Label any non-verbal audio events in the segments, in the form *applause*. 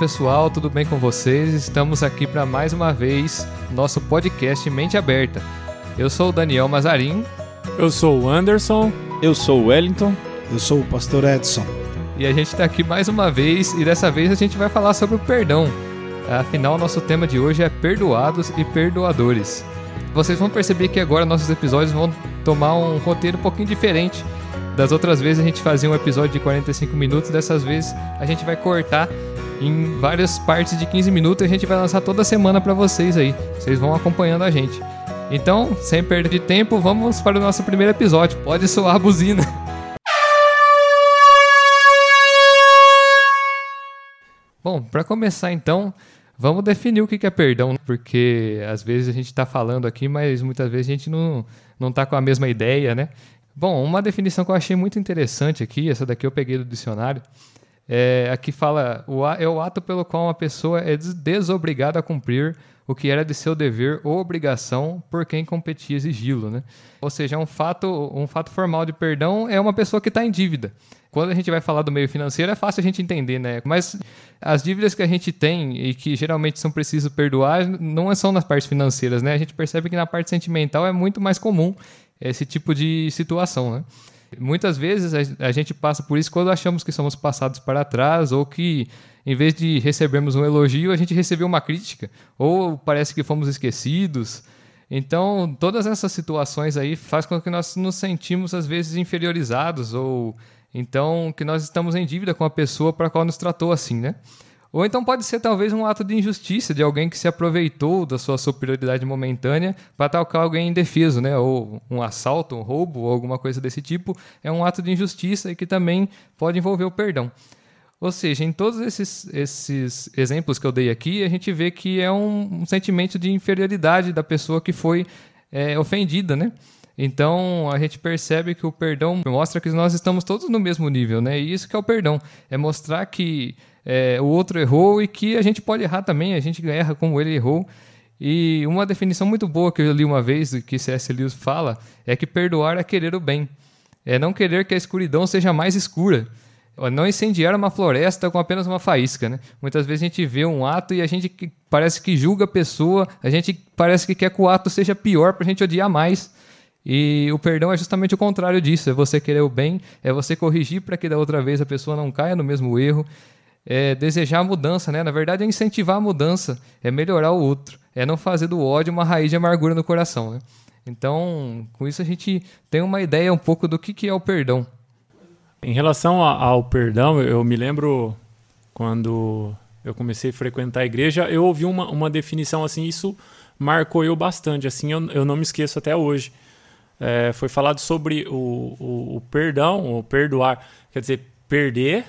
pessoal, tudo bem com vocês? Estamos aqui para mais uma vez nosso podcast Mente Aberta. Eu sou o Daniel Mazarin. Eu sou o Anderson. Eu sou o Wellington. Eu sou o pastor Edson. E a gente está aqui mais uma vez e dessa vez a gente vai falar sobre o perdão. Afinal, nosso tema de hoje é perdoados e perdoadores. Vocês vão perceber que agora nossos episódios vão tomar um roteiro um pouquinho diferente. Das outras vezes a gente fazia um episódio de 45 minutos, dessas vezes a gente vai cortar em várias partes de 15 minutos a gente vai lançar toda semana para vocês aí. Vocês vão acompanhando a gente. Então, sem perder de tempo, vamos para o nosso primeiro episódio. Pode soar a buzina. *laughs* Bom, para começar então, vamos definir o que é perdão, porque às vezes a gente está falando aqui, mas muitas vezes a gente não não está com a mesma ideia, né? Bom, uma definição que eu achei muito interessante aqui, essa daqui eu peguei do dicionário, é, aqui fala o, é o ato pelo qual uma pessoa é desobrigada a cumprir o que era de seu dever ou obrigação por quem competia exigi-lo, né? Ou seja, um fato, um fato formal de perdão é uma pessoa que está em dívida. Quando a gente vai falar do meio financeiro é fácil a gente entender, né? Mas as dívidas que a gente tem e que geralmente são precisos perdoar não são nas partes financeiras, né? A gente percebe que na parte sentimental é muito mais comum esse tipo de situação, né? Muitas vezes a gente passa por isso quando achamos que somos passados para trás ou que em vez de recebermos um elogio, a gente recebeu uma crítica, ou parece que fomos esquecidos. Então, todas essas situações aí faz com que nós nos sentimos às vezes inferiorizados ou então que nós estamos em dívida com a pessoa para a qual nos tratou assim, né? Ou então pode ser talvez um ato de injustiça de alguém que se aproveitou da sua superioridade momentânea para atacar alguém indefeso, né? Ou um assalto, um roubo, ou alguma coisa desse tipo. É um ato de injustiça e que também pode envolver o perdão. Ou seja, em todos esses, esses exemplos que eu dei aqui, a gente vê que é um, um sentimento de inferioridade da pessoa que foi é, ofendida, né? Então a gente percebe que o perdão mostra que nós estamos todos no mesmo nível, né? E isso que é o perdão, é mostrar que é, o outro errou e que a gente pode errar também, a gente erra como ele errou. E uma definição muito boa que eu li uma vez, que C.S. Lewis fala, é que perdoar é querer o bem. É não querer que a escuridão seja mais escura não incendiar uma floresta com apenas uma faísca, né? Muitas vezes a gente vê um ato e a gente parece que julga a pessoa, a gente parece que quer que o ato seja pior para a gente odiar mais. E o perdão é justamente o contrário disso, é você querer o bem, é você corrigir para que da outra vez a pessoa não caia no mesmo erro, é desejar a mudança, né? Na verdade é incentivar a mudança, é melhorar o outro, é não fazer do ódio uma raiz de amargura no coração, né? Então, com isso a gente tem uma ideia um pouco do que é o perdão. Em relação ao perdão, eu me lembro quando eu comecei a frequentar a igreja, eu ouvi uma, uma definição assim, isso marcou eu bastante, assim, eu, eu não me esqueço até hoje. É, foi falado sobre o, o, o, perdão, o perdoar, quer dizer, perder,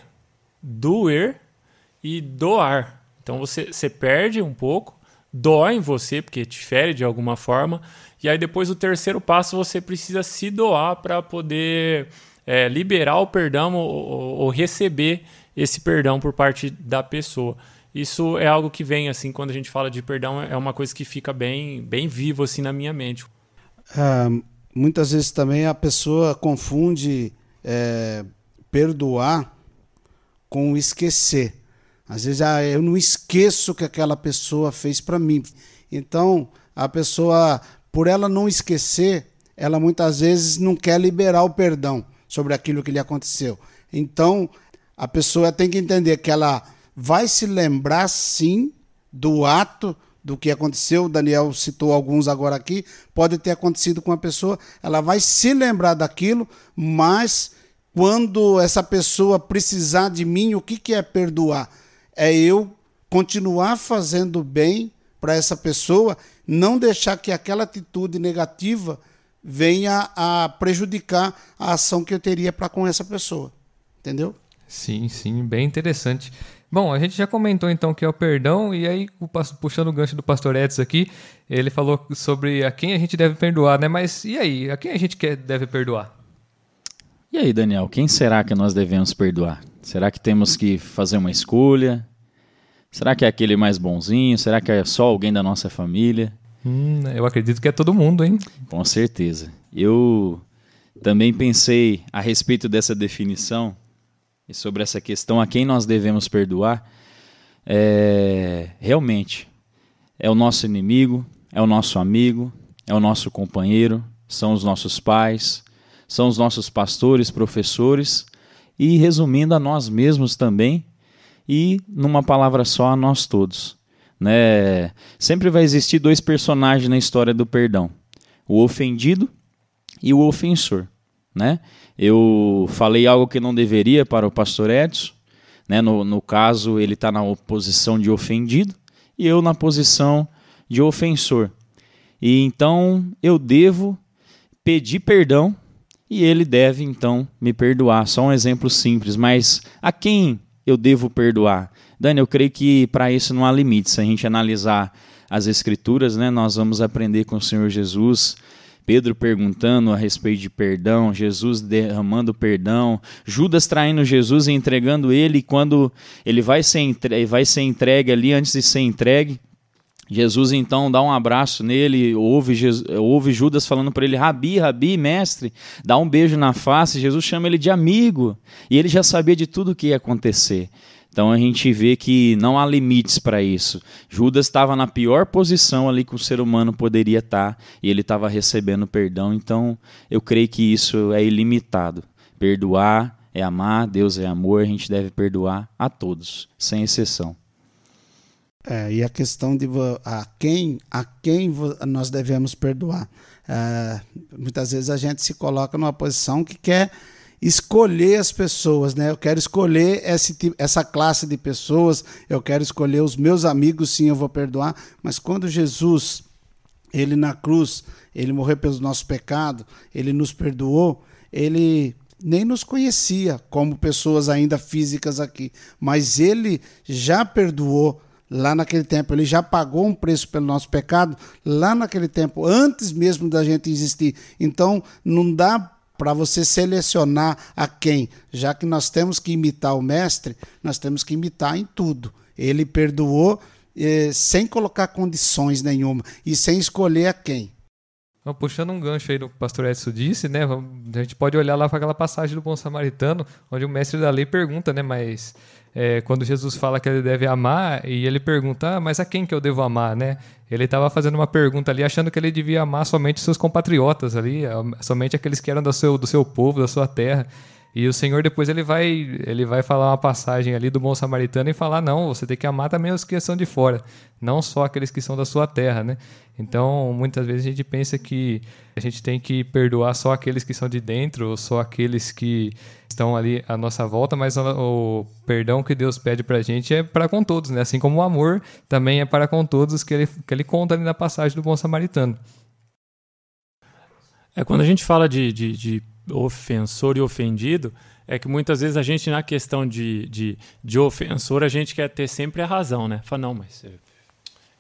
doer e doar. Então você, você perde um pouco, dói em você, porque te fere de alguma forma, e aí depois o terceiro passo você precisa se doar para poder é, liberar o perdão ou, ou, receber esse perdão por parte da pessoa. Isso é algo que vem assim quando a gente fala de perdão é uma coisa que fica bem bem vivo assim na minha mente. É, muitas vezes também a pessoa confunde é, perdoar com esquecer. Às vezes ah, eu não esqueço que aquela pessoa fez para mim. Então a pessoa, por ela não esquecer, ela muitas vezes não quer liberar o perdão sobre aquilo que lhe aconteceu. Então, a pessoa tem que entender que ela vai se lembrar sim do ato do que aconteceu. O Daniel citou alguns agora aqui. Pode ter acontecido com a pessoa, ela vai se lembrar daquilo, mas quando essa pessoa precisar de mim, o que, que é perdoar? É eu continuar fazendo bem para essa pessoa, não deixar que aquela atitude negativa venha a prejudicar a ação que eu teria para com essa pessoa. Entendeu? Sim, sim, bem interessante. Bom, a gente já comentou então que é o perdão, e aí, puxando o gancho do pastor Edson aqui, ele falou sobre a quem a gente deve perdoar, né? Mas e aí, a quem a gente quer, deve perdoar? E aí, Daniel, quem será que nós devemos perdoar? Será que temos que fazer uma escolha? Será que é aquele mais bonzinho? Será que é só alguém da nossa família? Hum, eu acredito que é todo mundo, hein? Com certeza. Eu também pensei a respeito dessa definição e sobre essa questão a quem nós devemos perdoar. é, realmente é o nosso inimigo, é o nosso amigo, é o nosso companheiro, são os nossos pais, são os nossos pastores, professores e, resumindo, a nós mesmos também e, numa palavra só, a nós todos. Né? Sempre vai existir dois personagens na história do perdão: o ofendido e o ofensor. Né? Eu falei algo que não deveria para o pastor Edson. Né? No, no caso, ele está na posição de ofendido e eu na posição de ofensor. E então eu devo pedir perdão e ele deve então me perdoar. Só um exemplo simples, mas a quem eu devo perdoar? Dani, eu creio que para isso não há limite. Se a gente analisar as escrituras, né, nós vamos aprender com o Senhor Jesus. Pedro perguntando a respeito de perdão, Jesus derramando perdão, Judas traindo Jesus e entregando ele, e quando ele vai ser, entregue, vai ser entregue ali, antes de ser entregue, Jesus então dá um abraço nele, ouve, Jesus, ouve Judas falando para ele: Rabi, Rabi, mestre, dá um beijo na face. Jesus chama ele de amigo e ele já sabia de tudo o que ia acontecer. Então a gente vê que não há limites para isso. Judas estava na pior posição ali que o ser humano poderia estar tá, e ele estava recebendo perdão. Então eu creio que isso é ilimitado. Perdoar é amar, Deus é amor, a gente deve perdoar a todos, sem exceção. É, e a questão de a quem, a quem nós devemos perdoar. É, muitas vezes a gente se coloca numa posição que quer escolher as pessoas, né? Eu quero escolher esse, essa classe de pessoas, eu quero escolher os meus amigos, sim, eu vou perdoar. Mas quando Jesus, ele na cruz, ele morreu pelos nossos pecados, ele nos perdoou, ele nem nos conhecia como pessoas ainda físicas aqui, mas ele já perdoou lá naquele tempo. Ele já pagou um preço pelo nosso pecado lá naquele tempo, antes mesmo da gente existir. Então, não dá para você selecionar a quem, já que nós temos que imitar o mestre, nós temos que imitar em tudo. Ele perdoou eh, sem colocar condições nenhuma e sem escolher a quem. Puxando um gancho aí do que o pastor Edson disse, né? A gente pode olhar lá para aquela passagem do bom samaritano, onde o mestre da lei pergunta, né? Mas é, quando Jesus fala que ele deve amar, e ele pergunta, ah, mas a quem que eu devo amar, né? Ele estava fazendo uma pergunta ali, achando que ele devia amar somente seus compatriotas ali, somente aqueles que eram do seu, do seu povo, da sua terra. E o Senhor depois ele vai, ele vai falar uma passagem ali do bom samaritano e falar não, você tem que amar também os que são de fora, não só aqueles que são da sua terra, né? Então, muitas vezes a gente pensa que a gente tem que perdoar só aqueles que são de dentro, ou só aqueles que estão ali à nossa volta, mas o perdão que Deus pede para a gente é para com todos, né? Assim como o amor também é para com todos que ele, que ele conta ali na passagem do bom samaritano. É quando a gente fala de, de, de ofensor e ofendido, é que muitas vezes a gente, na questão de, de, de ofensor, a gente quer ter sempre a razão, né? Fala, não, mas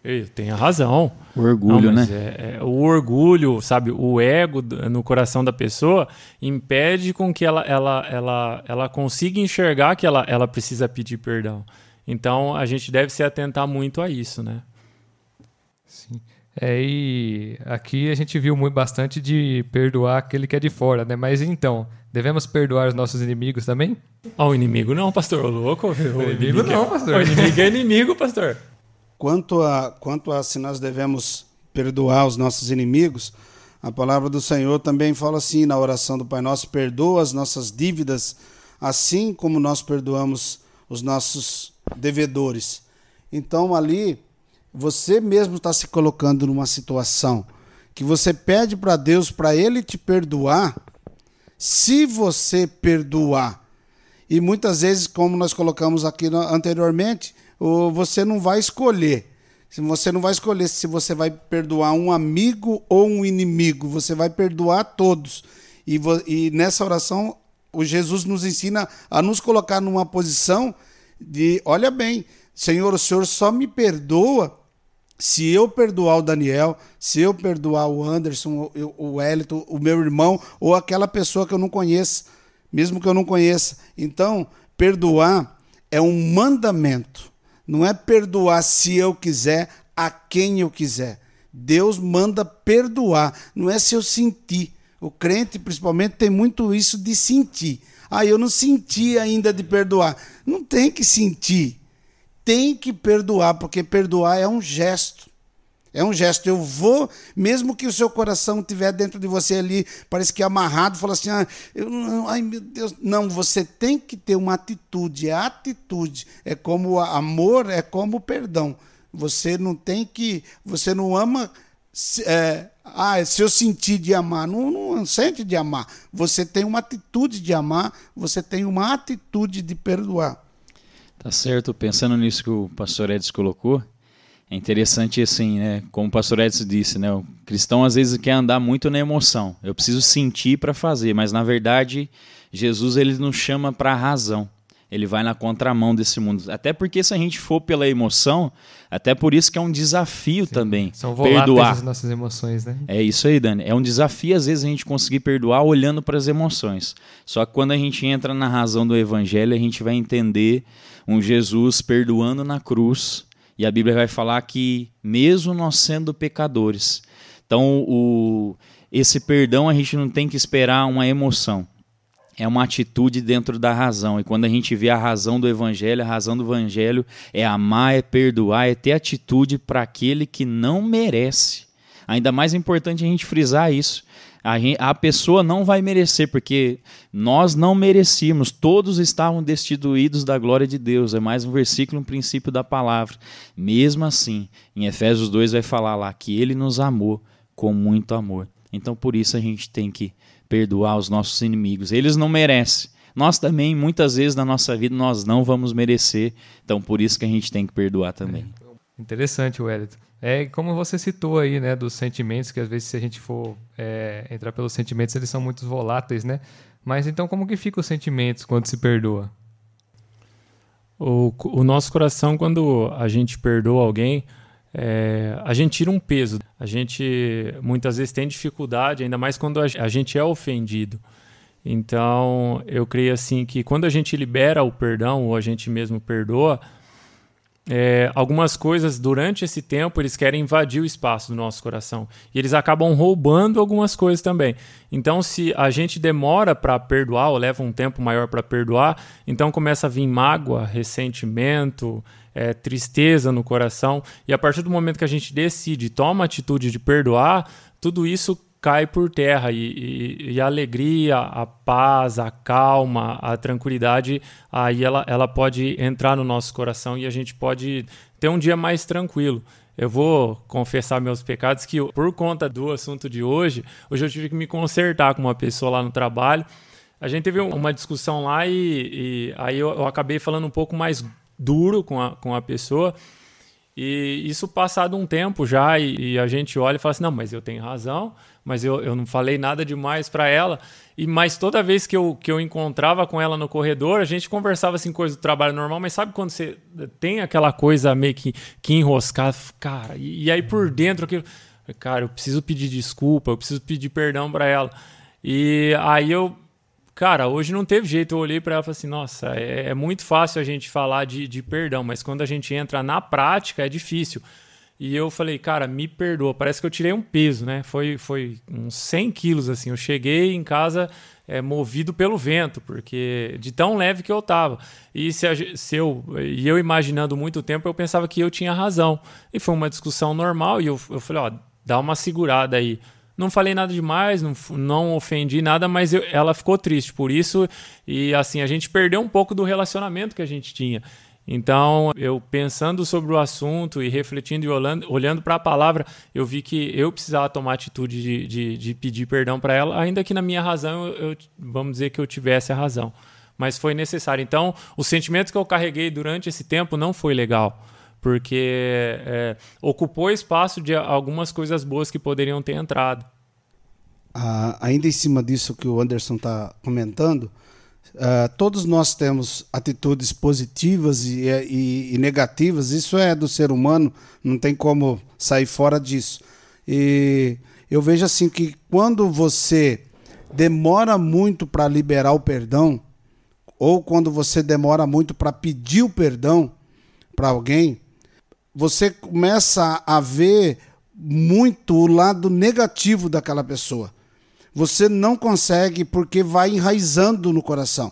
eu tenho a razão. O orgulho, não, né? É, é, o orgulho, sabe? O ego no coração da pessoa impede com que ela, ela, ela, ela consiga enxergar que ela, ela precisa pedir perdão. Então a gente deve se atentar muito a isso, né? Sim. É, e aqui a gente viu muito bastante de perdoar aquele que é de fora, né? Mas então, devemos perdoar os nossos inimigos também? Ah, o inimigo não, pastor, o louco. O, o inimigo, inimigo não, pastor. O inimigo é inimigo, pastor. Quanto a, quanto a se nós devemos perdoar os nossos inimigos, a palavra do Senhor também fala assim na oração do Pai Nosso: perdoa as nossas dívidas, assim como nós perdoamos os nossos devedores. Então ali você mesmo está se colocando numa situação que você pede para Deus para Ele te perdoar, se você perdoar. E muitas vezes, como nós colocamos aqui anteriormente, você não vai escolher. Você não vai escolher se você vai perdoar um amigo ou um inimigo. Você vai perdoar todos. E, e nessa oração, o Jesus nos ensina a nos colocar numa posição de: olha bem, Senhor, o Senhor só me perdoa se eu perdoar o Daniel, se eu perdoar o Anderson, o Wellington, o meu irmão ou aquela pessoa que eu não conheço, mesmo que eu não conheça. Então, perdoar é um mandamento. Não é perdoar se eu quiser, a quem eu quiser. Deus manda perdoar, não é se eu sentir. O crente, principalmente, tem muito isso de sentir. Ah, eu não senti ainda de perdoar. Não tem que sentir tem que perdoar, porque perdoar é um gesto. É um gesto. Eu vou, mesmo que o seu coração estiver dentro de você ali, parece que amarrado, fala assim: ah, eu, ai meu Deus. Não, você tem que ter uma atitude. É atitude. É como amor, é como perdão. Você não tem que. Você não ama. É, ah, se eu sentir de amar, não, não sente de amar. Você tem uma atitude de amar, você tem uma atitude de perdoar. Tá certo. Pensando nisso que o pastor Edson colocou, é interessante assim, né? Como o pastor Edson disse, né? O cristão às vezes quer andar muito na emoção. Eu preciso sentir para fazer, mas na verdade Jesus ele nos chama para a razão. Ele vai na contramão desse mundo. Até porque se a gente for pela emoção, até por isso que é um desafio Sim, também. São perdoar as nossas emoções, né? É isso aí, Dani. É um desafio às vezes a gente conseguir perdoar olhando para as emoções. Só que quando a gente entra na razão do evangelho, a gente vai entender um Jesus perdoando na cruz e a Bíblia vai falar que, mesmo nós sendo pecadores, então o, esse perdão a gente não tem que esperar uma emoção. É uma atitude dentro da razão. E quando a gente vê a razão do Evangelho, a razão do Evangelho é amar, é perdoar, é ter atitude para aquele que não merece. Ainda mais importante a gente frisar isso. A, a pessoa não vai merecer, porque nós não merecíamos, todos estavam destituídos da glória de Deus. É mais um versículo, um princípio da palavra. Mesmo assim, em Efésios 2 vai falar lá que ele nos amou com muito amor. Então por isso a gente tem que perdoar os nossos inimigos. Eles não merecem. Nós também, muitas vezes na nossa vida, nós não vamos merecer. Então por isso que a gente tem que perdoar também. É, interessante, Wellington. É como você citou aí, né, dos sentimentos, que às vezes se a gente for é, entrar pelos sentimentos, eles são muito voláteis, né? Mas então como que ficam os sentimentos quando se perdoa? O, o nosso coração, quando a gente perdoa alguém, é, a gente tira um peso. A gente muitas vezes tem dificuldade, ainda mais quando a, gente é ofendido. Então, eu creio assim que quando a gente libera o perdão ou a gente mesmo perdoa, é, algumas coisas durante esse tempo eles querem invadir o espaço do nosso coração e eles acabam roubando algumas coisas também. Então, se a gente demora para perdoar ou leva um tempo maior para perdoar, então começa a vir mágoa, ressentimento, é, tristeza no coração. E a partir do momento que a gente decide, toma a atitude de perdoar, tudo isso cai por terra e, e, e, a alegria, a paz, a calma, a tranquilidade, aí ela, ela pode entrar no nosso coração e a gente pode ter um dia mais tranquilo. Eu vou confessar meus pecados que por conta do assunto de hoje, hoje eu tive que me consertar com uma pessoa lá no trabalho. A gente teve uma discussão lá e, e aí eu, eu acabei falando um pouco mais duro com a, com a pessoa. E isso passado um tempo já, e, e, a gente olha e fala assim: não, mas eu tenho razão, mas eu, eu não falei nada demais para ela. E mas toda vez que eu, que eu encontrava com ela no corredor, a gente conversava assim, coisa do trabalho normal, mas sabe quando você tem aquela coisa meio que, que enroscada, cara, e, e aí por dentro aquilo, cara, eu preciso pedir desculpa, eu preciso pedir perdão para ela. E aí eu Cara, hoje não teve jeito. Eu olhei para ela e falei assim: nossa, é, é, muito fácil a gente falar de, de perdão, mas quando a gente entra na prática é difícil. E eu falei, cara, me perdoa. Parece que eu tirei um peso, né? Foi, foi uns 100 quilos, assim. Eu cheguei em casa é, movido pelo vento, porque de tão leve que eu tava. E se, se eu, e eu imaginando muito tempo, eu pensava que eu tinha razão. E foi uma discussão normal. E eu, eu falei, ó, dá uma segurada aí. Não falei nada demais, não, não ofendi nada, mas eu, ela ficou triste por isso. E assim, a gente perdeu um pouco do relacionamento que a gente tinha. Então, eu pensando sobre o assunto e refletindo e olhando, olhando para a palavra, eu vi que eu precisava tomar atitude de, de, de pedir perdão para ela, ainda que na minha razão, eu, eu, vamos dizer que eu tivesse a razão. Mas foi necessário. Então, o sentimento que eu carreguei durante esse tempo não foi legal porque é, ocupou espaço de algumas coisas boas que poderiam ter entrado. Ah, ainda em cima disso que o Anderson está comentando, ah, todos nós temos atitudes positivas e, e, e, negativas, isso é do ser humano, não tem como sair fora disso. E eu vejo assim que quando você demora muito para liberar o perdão, ou quando você demora muito para pedir o perdão para alguém, você começa a ver muito o lado negativo daquela pessoa. Você não consegue porque vai enraizando no coração.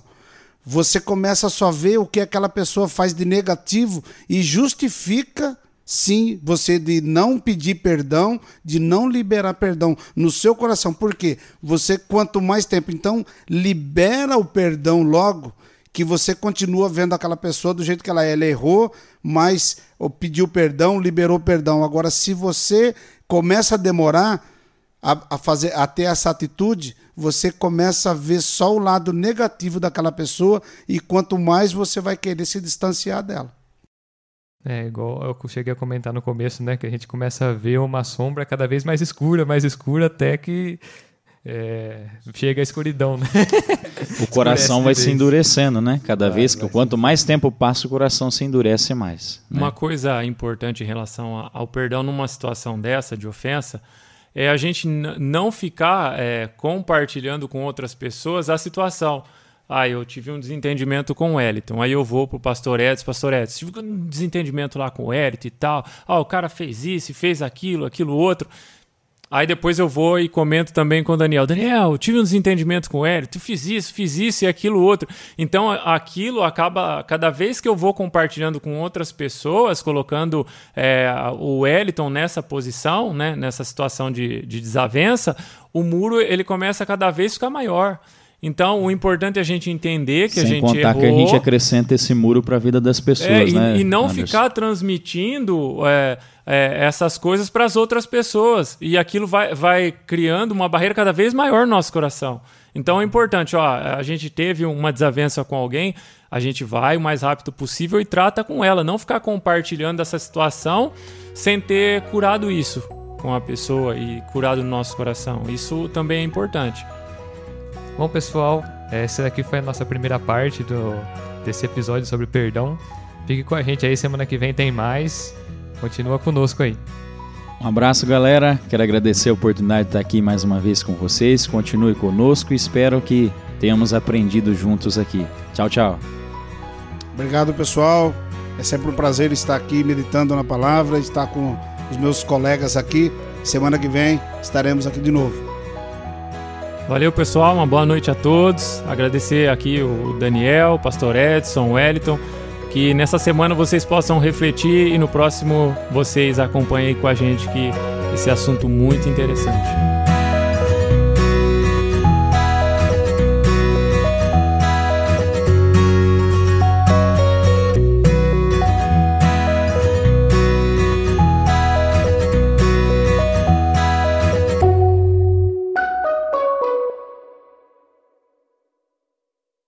você começa a só ver o que aquela pessoa faz de negativo e justifica sim você de não pedir perdão, de não liberar perdão no seu coração. Por quê? Você quanto mais tempo, então libera o perdão logo, que você continua vendo aquela pessoa do jeito que ela é. Ela errou, mas pediu perdão, liberou perdão. Agora, se você começa a demorar a, a, fazer, a ter essa atitude, você começa a ver só o lado negativo daquela pessoa e quanto mais você vai querer se distanciar dela. É, igual eu cheguei a comentar no começo, né? Que a gente começa a ver uma sombra cada vez mais escura, mais escura, até que é, chega a escuridão, né? O coração vai se endurecendo, né? Cada vez que quanto mais tempo passa, o coração se endurece mais. Né? Uma coisa importante em relação ao perdão numa situação dessa de ofensa é a gente não ficar é, compartilhando com outras pessoas a situação. Ah, eu tive um desentendimento com o Eliton. Aí eu vou pro pastor Edson, pastor Edson, tive um desentendimento lá com o Eliton e tal. Ah, o cara fez isso, fez aquilo, aquilo outro. Aí depois eu vou e comento também com o Daniel. Daniel, tive um desentendimento com o Hélio, tu fiz isso, fiz isso e aquilo outro. Então aquilo acaba, cada vez que eu vou compartilhando com outras pessoas, colocando é, o Wellington nessa posição, né, nessa situação de, de desavença, o muro ele começa a cada vez ficar maior. Então, o importante é a gente entender que Sem a gente contar errou. que a gente acrescenta esse muro para a vida das pessoas, é, né? E, e não Anderson? ficar transmitindo é, é, essas coisas para as outras pessoas. E aquilo vai, vai criando uma barreira cada vez maior no nosso coração. Então é importante, ó, a gente teve uma desavença com alguém, a gente vai o mais rápido possível e trata com ela, não ficar compartilhando essa situação sem ter curado isso com a pessoa e curado no nosso coração. Isso também é importante. Bom, pessoal, essa aqui foi a nossa primeira parte do, desse episódio sobre perdão. Fique com a gente aí, semana que vem tem mais. Continua conosco aí. Um abraço, galera. Quero agradecer a oportunidade de estar aqui mais uma vez com vocês. Continue conosco e espero que tenhamos aprendido juntos aqui. Tchau, tchau. Obrigado, pessoal. É sempre um prazer estar aqui meditando na palavra, estar com os meus colegas aqui. Semana que vem estaremos aqui de novo. Valeu, pessoal. Uma boa noite a todos. Agradecer aqui o Daniel, Pastor Edson, Wellington. Que nessa semana vocês possam refletir e no próximo vocês acompanhem com a gente que esse assunto muito interessante.